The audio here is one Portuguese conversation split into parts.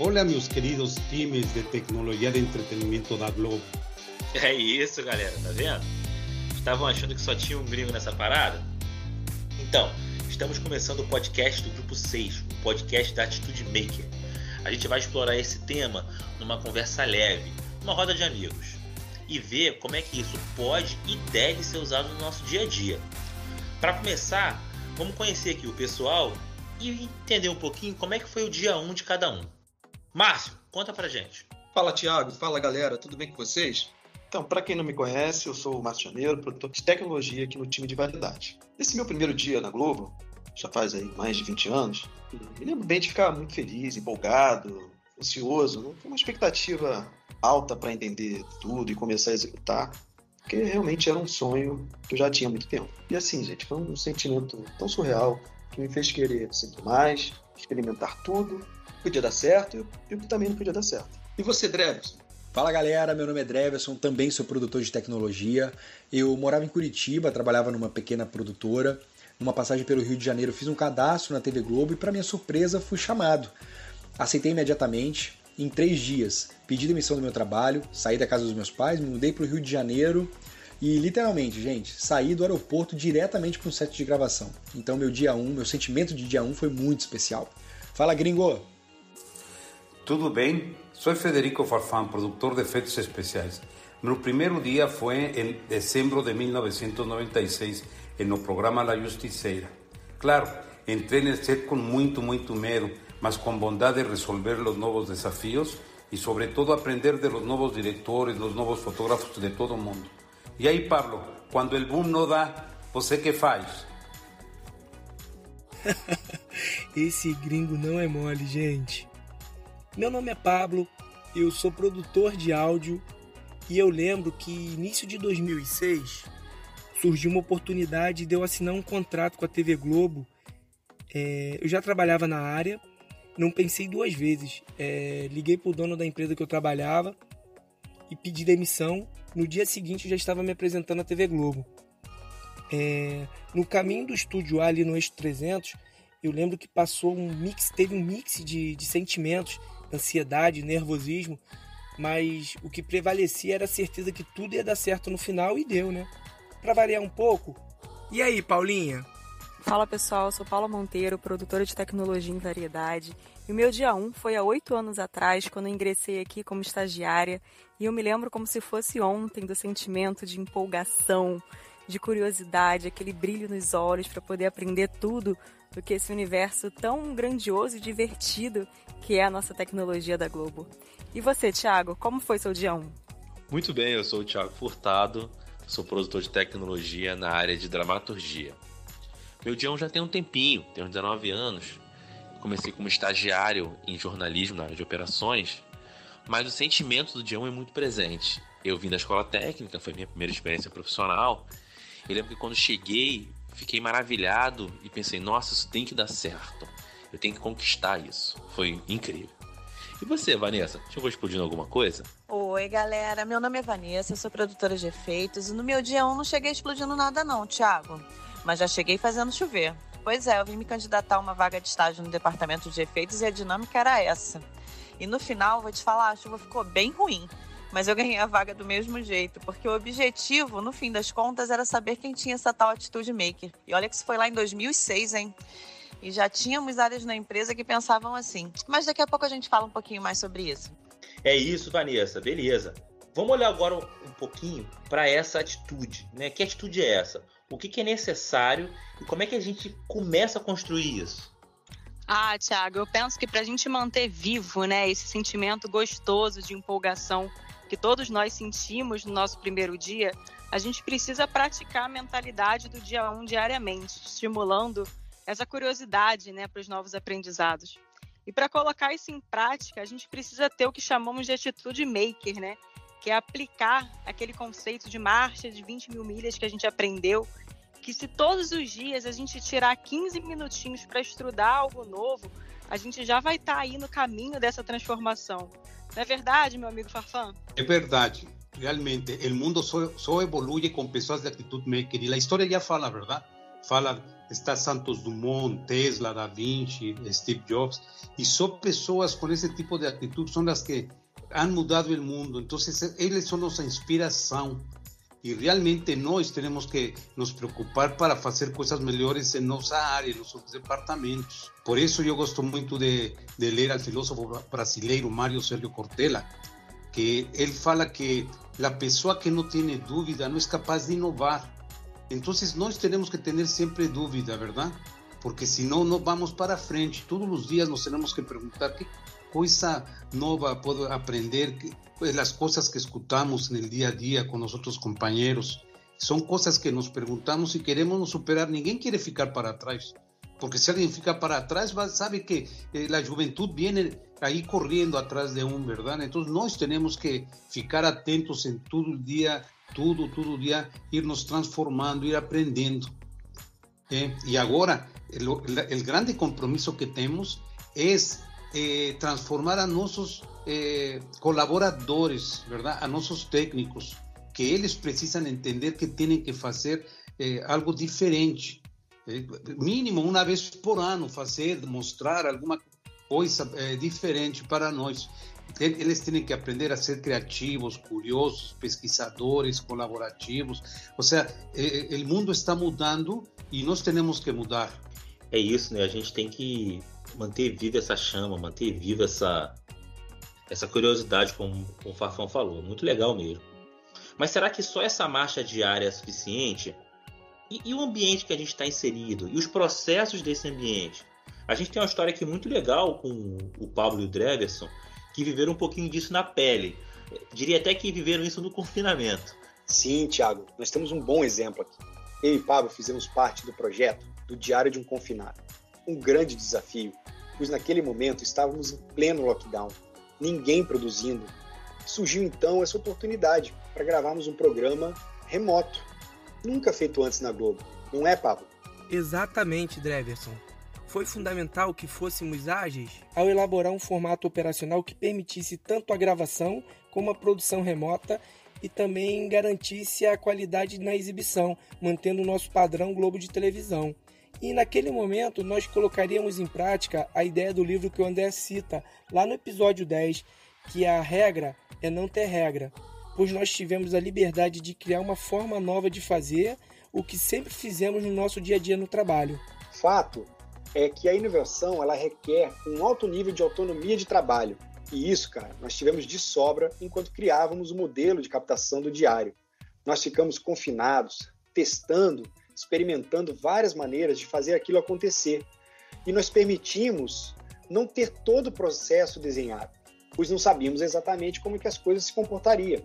Olá, meus queridos times de tecnologia de entretenimento da Globo. É isso, galera, tá vendo? Estavam achando que só tinha um gringo nessa parada? Então, estamos começando o podcast do Grupo 6, o podcast da Atitude Maker. A gente vai explorar esse tema numa conversa leve, numa roda de amigos, e ver como é que isso pode e deve ser usado no nosso dia a dia. Para começar, vamos conhecer aqui o pessoal e entender um pouquinho como é que foi o dia 1 de cada um. Márcio, conta pra gente. Fala, Thiago. Fala, galera. Tudo bem com vocês? Então, para quem não me conhece, eu sou o Márcio Janeiro, produtor de tecnologia aqui no time de variedade. Nesse meu primeiro dia na Globo, já faz aí mais de 20 anos, me lembro bem de ficar muito feliz, empolgado, ansioso. Não foi uma expectativa alta para entender tudo e começar a executar, porque realmente era um sonho que eu já tinha há muito tempo. E assim, gente, foi um sentimento tão surreal que me fez querer sempre mais, experimentar tudo. Podia dar certo e eu também não podia dar certo. E você, Dreves? Fala galera, meu nome é Dreverson, também sou produtor de tecnologia. Eu morava em Curitiba, trabalhava numa pequena produtora. Numa passagem pelo Rio de Janeiro, fiz um cadastro na TV Globo e, para minha surpresa, fui chamado. Aceitei imediatamente, em três dias, pedi demissão do meu trabalho, saí da casa dos meus pais, me mudei para o Rio de Janeiro e, literalmente, gente, saí do aeroporto diretamente para um set de gravação. Então, meu dia 1, um, meu sentimento de dia 1 um foi muito especial. Fala, gringo! Tudo bem? Sou Federico Farfán, productor de efeitos especiais. Meu primeiro dia foi em dezembro de 1996, no programa La Justiceira. Claro, entrei no set com muito, muito medo, mas com vontade de resolver os novos desafios e, sobretudo, aprender de los novos diretores, los novos fotógrafos, de todo mundo. E aí, Pablo, quando o boom não dá, você que faz? Esse gringo não é mole, gente. Meu nome é Pablo, eu sou produtor de áudio e eu lembro que início de 2006 surgiu uma oportunidade de eu assinar um contrato com a TV Globo. É, eu já trabalhava na área, não pensei duas vezes. É, liguei para o dono da empresa que eu trabalhava e pedi demissão. No dia seguinte eu já estava me apresentando à TV Globo. É, no caminho do estúdio ali no Eixo 300, eu lembro que passou um mix, teve um mix de, de sentimentos ansiedade, nervosismo, mas o que prevalecia era a certeza que tudo ia dar certo no final e deu, né? Para variar um pouco. E aí, Paulinha? Fala pessoal, sou Paula Monteiro, produtora de tecnologia em variedade. E o meu dia 1 foi há oito anos atrás, quando eu ingressei aqui como estagiária. E eu me lembro como se fosse ontem do sentimento de empolgação, de curiosidade, aquele brilho nos olhos para poder aprender tudo do que esse universo tão grandioso e divertido que é a nossa tecnologia da Globo. E você, Thiago, como foi seu dia 1? Muito bem, eu sou o Thiago Furtado, sou produtor de tecnologia na área de dramaturgia. Meu dia 1 já tem um tempinho, tenho 19 anos. Comecei como estagiário em jornalismo na área de operações, mas o sentimento do dia 1 é muito presente. Eu vim da escola técnica, foi minha primeira experiência profissional. Eu lembro que quando cheguei, fiquei maravilhado e pensei, nossa, isso tem que dar certo. Eu tenho que conquistar isso. Foi incrível. E você, Vanessa? Chegou explodindo alguma coisa? Oi, galera. Meu nome é Vanessa, sou produtora de efeitos. E no meu dia 1 não cheguei explodindo nada, não, Thiago. Mas já cheguei fazendo chover. Pois é, eu vim me candidatar a uma vaga de estágio no departamento de efeitos e a dinâmica era essa. E no final, vou te falar, a chuva ficou bem ruim mas eu ganhei a vaga do mesmo jeito, porque o objetivo, no fim das contas, era saber quem tinha essa tal atitude maker. E olha que isso foi lá em 2006, hein? E já tínhamos áreas na empresa que pensavam assim. Mas daqui a pouco a gente fala um pouquinho mais sobre isso. É isso, Vanessa, beleza. Vamos olhar agora um pouquinho para essa atitude, né? Que atitude é essa? O que, que é necessário e como é que a gente começa a construir isso? Ah, Thiago, eu penso que para a gente manter vivo, né, esse sentimento gostoso de empolgação que todos nós sentimos no nosso primeiro dia, a gente precisa praticar a mentalidade do dia 1 um diariamente, estimulando essa curiosidade né, para os novos aprendizados. E para colocar isso em prática, a gente precisa ter o que chamamos de atitude maker, né? que é aplicar aquele conceito de marcha de 20 mil milhas que a gente aprendeu, que se todos os dias a gente tirar 15 minutinhos para estudar algo novo, a gente já vai estar tá aí no caminho dessa transformação. Não é verdade, meu amigo Farfã? É verdade. Realmente, o mundo só, só evolui com pessoas de atitude maker. E a história já fala, verdade? fala está Santos Dumont, Tesla, Da Vinci, Steve Jobs, e só pessoas com esse tipo de atitude são as que han mudado o mundo. Então, eles são nossa inspiração. E realmente nós temos que nos preocupar para fazer coisas melhores em nossa área, em nossos departamentos. Por isso eu gosto muito de, de ao filósofo brasileiro Mário Sérgio Cortella, que ele fala que a pessoa que não tem dúvida não é capaz de inovar. Então nós temos que ter sempre dúvida, verdade? Porque senão não vamos para frente. Todos os dias nós temos que perguntar que coisa nova posso aprender, as coisas que escutamos no dia a dia com nossos companheiros, são coisas que nos perguntamos e queremos nos superar. Ninguém quer ficar para trás, porque se alguém fica para trás, sabe que eh, a juventude vem aí correndo atrás de um, verdade? Então nós temos que ficar atentos em todo dia, tudo, todo dia, ir nos transformando, ir aprendendo. Eh? E agora, o grande compromisso que temos é eh, transformar a nossos eh, colaboradores, verdade? A nossos técnicos, que eles precisam entender que têm que fazer eh, algo diferente. Eh, mínimo uma vez por ano, fazer, mostrar alguma coisa diferente para nós. Eles têm que aprender a ser criativos, curiosos, pesquisadores, colaborativos. Ou seja, o mundo está mudando e nós temos que mudar. É isso, né? A gente tem que manter viva essa chama, manter viva essa, essa curiosidade, como, como o Farfão falou. Muito legal mesmo. Mas será que só essa marcha diária é suficiente? E, e o ambiente que a gente está inserido? E os processos desse ambiente? A gente tem uma história aqui muito legal com o Pablo e o Dreverson, que viveram um pouquinho disso na pele. Diria até que viveram isso no confinamento. Sim, Thiago, nós temos um bom exemplo aqui. Eu e Pablo fizemos parte do projeto do Diário de um Confinado um grande desafio, pois naquele momento estávamos em pleno lockdown, ninguém produzindo. Surgiu então essa oportunidade para gravarmos um programa remoto, nunca feito antes na Globo, não é, Pablo? Exatamente, Dreverson. Foi fundamental que fôssemos ágeis ao elaborar um formato operacional que permitisse tanto a gravação como a produção remota e também garantisse a qualidade na exibição, mantendo o nosso padrão Globo de televisão. E naquele momento nós colocaríamos em prática a ideia do livro que o André cita lá no episódio 10, que a regra é não ter regra, pois nós tivemos a liberdade de criar uma forma nova de fazer o que sempre fizemos no nosso dia a dia no trabalho. Fato é que a inovação ela requer um alto nível de autonomia de trabalho. E isso, cara, nós tivemos de sobra enquanto criávamos o modelo de captação do diário. Nós ficamos confinados, testando experimentando várias maneiras de fazer aquilo acontecer. E nós permitimos não ter todo o processo desenhado, pois não sabíamos exatamente como que as coisas se comportariam.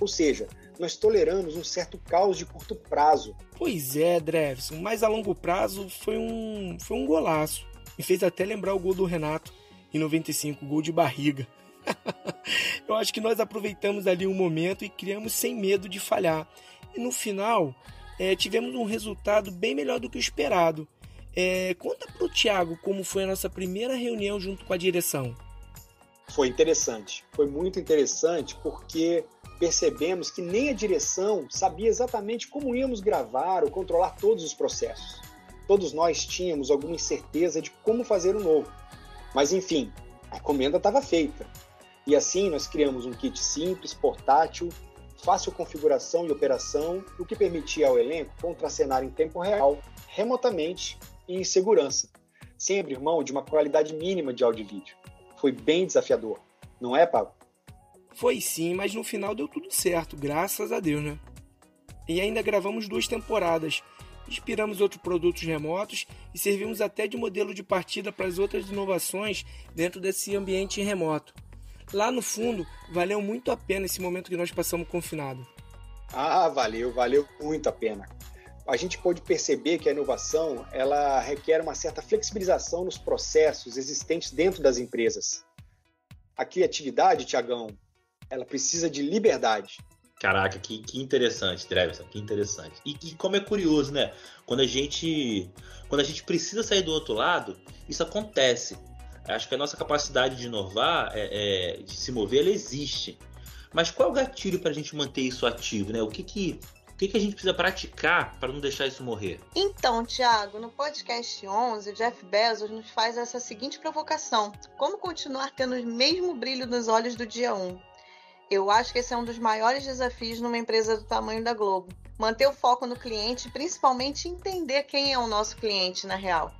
Ou seja, nós toleramos um certo caos de curto prazo. Pois é, Drevson, mas a longo prazo foi um, foi um golaço. Me fez até lembrar o gol do Renato em 95, gol de barriga. Eu acho que nós aproveitamos ali um momento e criamos sem medo de falhar. E no final, é, tivemos um resultado bem melhor do que o esperado. É, conta para o Thiago como foi a nossa primeira reunião junto com a direção. Foi interessante, foi muito interessante porque percebemos que nem a direção sabia exatamente como íamos gravar ou controlar todos os processos. Todos nós tínhamos alguma incerteza de como fazer o novo. Mas enfim, a encomenda estava feita. E assim nós criamos um kit simples, portátil fácil configuração e operação, o que permitia ao elenco contracenar em tempo real, remotamente e em segurança, sem abrir mão de uma qualidade mínima de áudio e vídeo. Foi bem desafiador, não é, Pablo? Foi sim, mas no final deu tudo certo, graças a Deus, né? E ainda gravamos duas temporadas, inspiramos outros produtos remotos e servimos até de modelo de partida para as outras inovações dentro desse ambiente remoto lá no fundo, valeu muito a pena esse momento que nós passamos confinado. Ah, valeu, valeu muito a pena. A gente pode perceber que a inovação ela requer uma certa flexibilização nos processos existentes dentro das empresas. A criatividade, Tiagão, ela precisa de liberdade. Caraca, que, que interessante, Treverson, que interessante. E, e, como é curioso, né? Quando a gente quando a gente precisa sair do outro lado, isso acontece. Acho que a nossa capacidade de inovar, é, é, de se mover, ela existe. Mas qual é o gatilho para a gente manter isso ativo? Né? O que, que que, que a gente precisa praticar para não deixar isso morrer? Então, Tiago, no podcast 11, o Jeff Bezos nos faz essa seguinte provocação: como continuar tendo o mesmo brilho nos olhos do dia 1? Eu acho que esse é um dos maiores desafios numa empresa do tamanho da Globo. Manter o foco no cliente, principalmente entender quem é o nosso cliente na real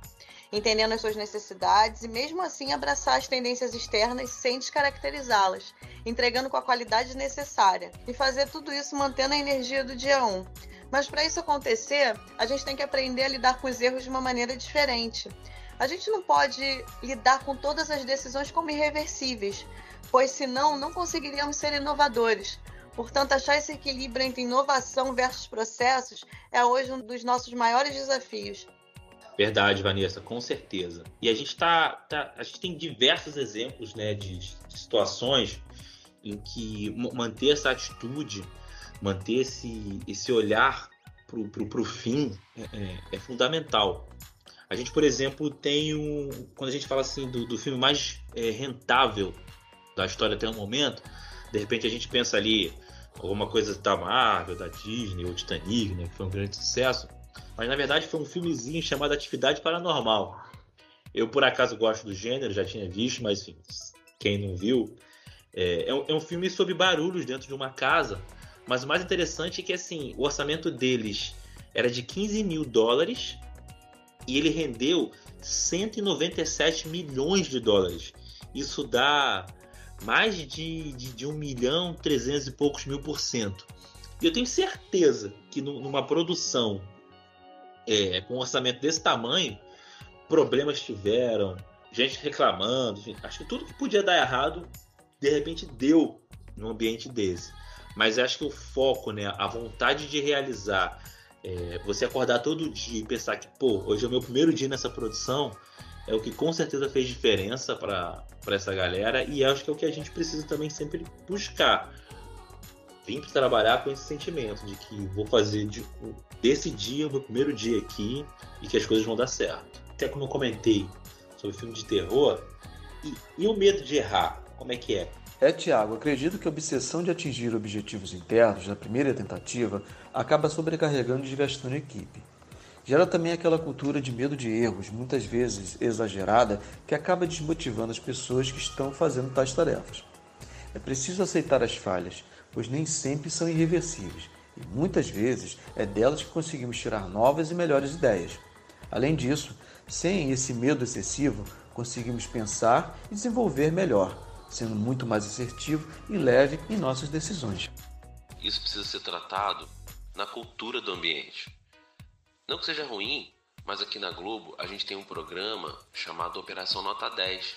entendendo as suas necessidades e, mesmo assim, abraçar as tendências externas sem descaracterizá-las, entregando com a qualidade necessária e fazer tudo isso mantendo a energia do dia 1. Mas para isso acontecer, a gente tem que aprender a lidar com os erros de uma maneira diferente. A gente não pode lidar com todas as decisões como irreversíveis, pois senão não conseguiríamos ser inovadores. Portanto, achar esse equilíbrio entre inovação versus processos é hoje um dos nossos maiores desafios. Verdade, Vanessa, com certeza. E a gente tá, tá a gente tem diversos exemplos, né, de, de situações em que manter essa atitude, manter esse, esse olhar pro, pro, pro fim é, é, é fundamental. A gente, por exemplo, tem um. Quando a gente fala assim do, do filme mais é, rentável da história até o momento, de repente a gente pensa ali alguma coisa da Marvel, da Disney, ou Titanic, né, que foi um grande sucesso. Mas na verdade foi um filmezinho chamado Atividade Paranormal. Eu por acaso gosto do gênero, já tinha visto, mas enfim, quem não viu, é, é, um, é um filme sobre barulhos dentro de uma casa. Mas o mais interessante é que assim, o orçamento deles era de 15 mil dólares e ele rendeu 197 milhões de dólares. Isso dá mais de, de, de 1 milhão 300 e poucos mil por cento. E eu tenho certeza que numa produção é, com um orçamento desse tamanho, problemas tiveram, gente reclamando, acho que tudo que podia dar errado, de repente deu num ambiente desse. Mas acho que o foco, né, a vontade de realizar, é, você acordar todo dia e pensar que, pô, hoje é o meu primeiro dia nessa produção, é o que com certeza fez diferença para essa galera e acho que é o que a gente precisa também sempre buscar vim para trabalhar com esse sentimento de que vou fazer de, desse dia o meu primeiro dia aqui e que as coisas vão dar certo. Até como eu comentei sobre filme de terror, e, e o medo de errar, como é que é? É, Tiago, acredito que a obsessão de atingir objetivos internos na primeira tentativa acaba sobrecarregando e desgastando a equipe. Gera também aquela cultura de medo de erros, muitas vezes exagerada, que acaba desmotivando as pessoas que estão fazendo tais tarefas. É preciso aceitar as falhas, pois nem sempre são irreversíveis, e muitas vezes é delas que conseguimos tirar novas e melhores ideias. Além disso, sem esse medo excessivo, conseguimos pensar e desenvolver melhor, sendo muito mais assertivo e leve em nossas decisões. Isso precisa ser tratado na cultura do ambiente. Não que seja ruim, mas aqui na Globo a gente tem um programa chamado Operação Nota 10,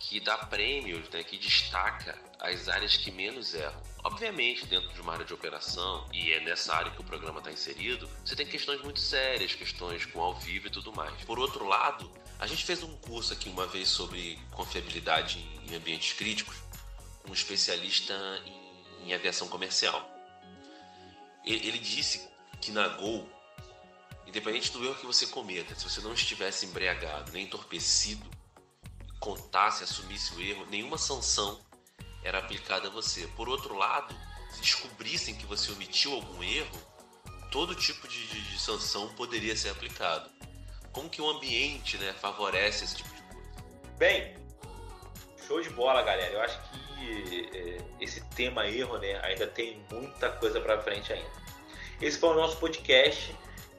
que dá prêmios, né, que destaca as áreas que menos erram. Obviamente, dentro de uma área de operação, e é nessa área que o programa está inserido, você tem questões muito sérias, questões com ao vivo e tudo mais. Por outro lado, a gente fez um curso aqui uma vez sobre confiabilidade em ambientes críticos, um especialista em, em aviação comercial. Ele, ele disse que na Gol, independente do erro que você cometa, se você não estivesse embriagado nem entorpecido, contasse, assumisse o erro, nenhuma sanção era aplicada a você. Por outro lado, se descobrissem que você omitiu algum erro, todo tipo de, de, de sanção poderia ser aplicado. Como que o ambiente né, favorece esse tipo de coisa? Bem, show de bola, galera. Eu acho que é, esse tema erro né, ainda tem muita coisa para frente ainda. Esse foi o nosso podcast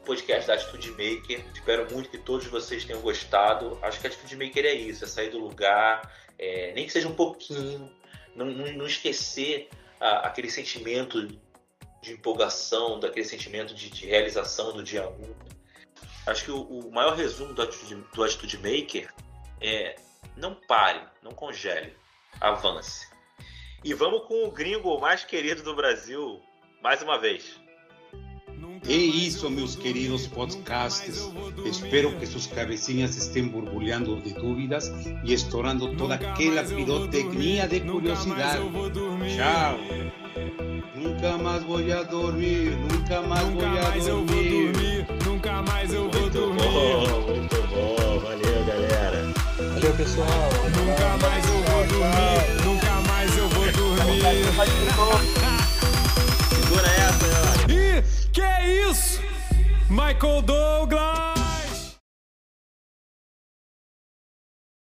podcast da Atitude Maker. Espero muito que todos vocês tenham gostado. Acho que a Atitude Maker é isso, é sair do lugar, é, nem que seja um pouquinho, não, não, não esquecer a, aquele sentimento de empolgação, daquele sentimento de, de realização do dia 1. Acho que o, o maior resumo do Atitude, do Atitude Maker é não pare, não congele, avance. E vamos com o gringo mais querido do Brasil, mais uma vez. É isso, meus queridos podcasts. Espero que sus cabecillas estén burbuleando de dúvidas y estourando toda aquella pirotecnia de curiosidad. Chao. Nunca mais vou a dormir, nunca mais vou a dormir. Nunca mais eu vou dormir. Bom, muito bom, valeu galera. Valeu, pessoal. Nunca mais eu vou dormir. Nunca mais eu vou dormir. isso? Michael Douglas!